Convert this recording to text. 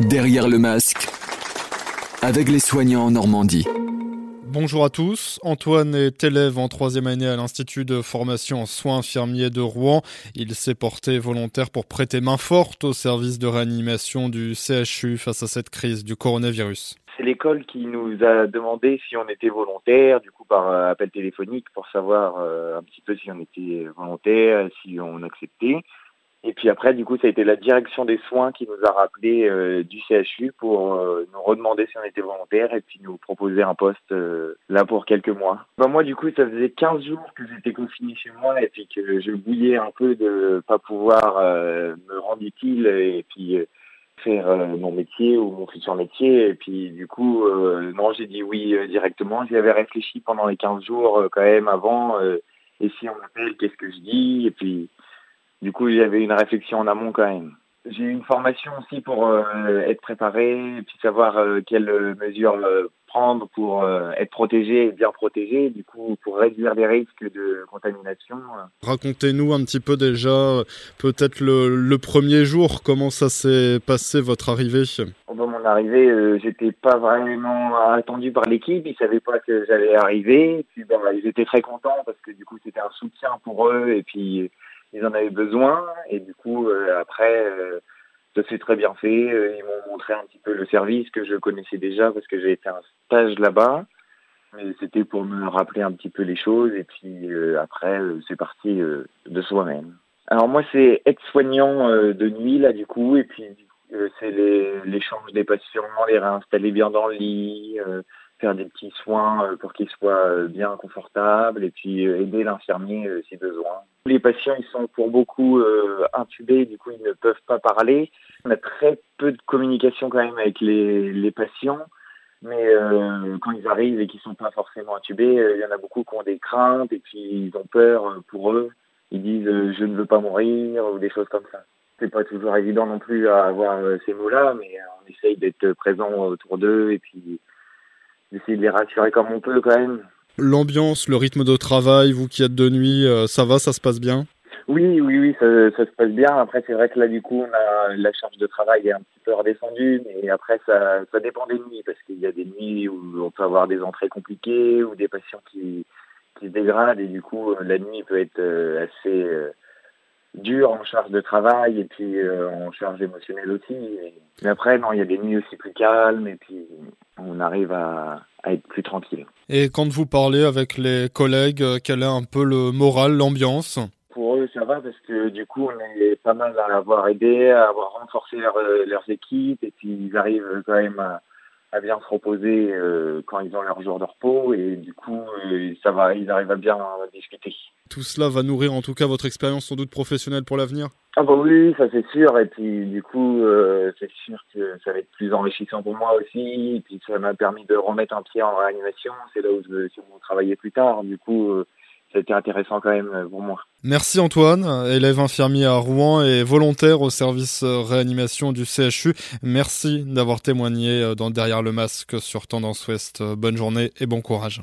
Derrière le masque, avec les soignants en Normandie. Bonjour à tous. Antoine est élève en troisième année à l'Institut de formation en soins infirmiers de Rouen. Il s'est porté volontaire pour prêter main forte au service de réanimation du CHU face à cette crise du coronavirus. C'est l'école qui nous a demandé si on était volontaire, du coup par euh, appel téléphonique, pour savoir euh, un petit peu si on était volontaire, si on acceptait. Et puis après, du coup, ça a été la direction des soins qui nous a rappelé euh, du CHU pour euh, nous redemander si on était volontaire et puis nous proposer un poste euh, là pour quelques mois. Ben, moi, du coup, ça faisait 15 jours que j'étais confiné chez moi et puis que je bouillais un peu de pas pouvoir me rendre utile et puis faire mon métier ou mon futur métier. Et puis, du coup, non, j'ai dit oui directement. J'y avais réfléchi pendant les 15 jours quand même avant. et si on m'appelle, qu'est-ce que je dis? Et puis du coup, il y avait une réflexion en amont quand même. J'ai eu une formation aussi pour euh, être préparé et puis savoir euh, quelles mesures euh, prendre pour être protégé et bien protégé, du coup pour réduire les risques de contamination. Racontez-nous un petit peu déjà, peut-être le, premier jour, comment ça s'est passé votre arrivée Au moment de mon arrivée, j'étais pas vraiment attendu par l'équipe, ils savaient pas que j'allais arriver, puis bon, ils étaient très contents parce que du coup c'était un soutien pour eux et puis ils en avaient besoin. Et du coup, euh, après, euh, ça s'est très bien fait. Euh, ils m'ont montré un petit peu le service que je connaissais déjà parce que j'ai fait un stage là-bas. Mais c'était pour me rappeler un petit peu les choses. Et puis après, c'est parti de soi-même. Alors moi, c'est aide-soignant de nuit, là, du coup. Et puis, c'est l'échange des patients, les réinstaller bien dans le lit, faire des petits soins euh, pour qu'ils soient euh, bien confortables et puis euh, aider l'infirmier si besoin. Les patients, ils sont pour beaucoup intubés, du coup, ils ne peuvent pas parler. On a très peu de communication quand même avec les, patients. Mais quand ils arrivent et qu'ils sont pas forcément intubés, il y en a beaucoup qui ont des craintes et puis ils ont peur pour eux. Ils disent je ne veux pas mourir ou des choses comme ça. C'est pas toujours évident non plus à avoir ces mots-là, mais on essaye d'être présent autour d'eux et puis d'essayer de les rassurer comme on peut quand même. L'ambiance, le rythme de travail, vous qui êtes de nuit, euh, ça va, ça se passe bien? Oui, oui, oui, ça, se passe bien. Après, c'est vrai que là, du coup, on a, la charge de travail est un petit peu redescendue, mais après, ça, ça dépend des nuits, parce qu'il y a des nuits où on peut avoir des entrées compliquées ou des patients qui, qui se dégradent, et du coup, euh, la nuit peut être euh, assez dur en charge de travail et puis en charge émotionnelle aussi. Mais après, non, il y a des nuits aussi plus calmes et puis on arrive à, être plus tranquille. Et quand vous parlez avec les collègues, euh, quel est un peu le moral, l'ambiance? Pour eux, ça va parce que du coup, on est pas mal à avoir aidé, à avoir renforcé euh, leurs équipes et puis ils arrivent quand même à, à bien se reposer euh, quand ils ont leur jour de repos et du coup euh, ça va, ils arrivent à bien discuter. Tout cela va nourrir en tout cas votre expérience sans doute professionnelle pour l'avenir. Ah bah oui, ça c'est sûr et puis du coup euh, c'est sûr que ça va être plus enrichissant pour moi aussi et puis ça m'a permis de remettre un pied en réanimation, c'est là où je veux travailler plus tard. Du coup c'était intéressant quand même euh, pour moi. Merci Antoine, élève infirmier à Rouen et volontaire au service euh, réanimation du CHU. Merci d'avoir témoigné euh, dans Derrière le masque sur Tendance Ouest. Bonne journée et bon courage.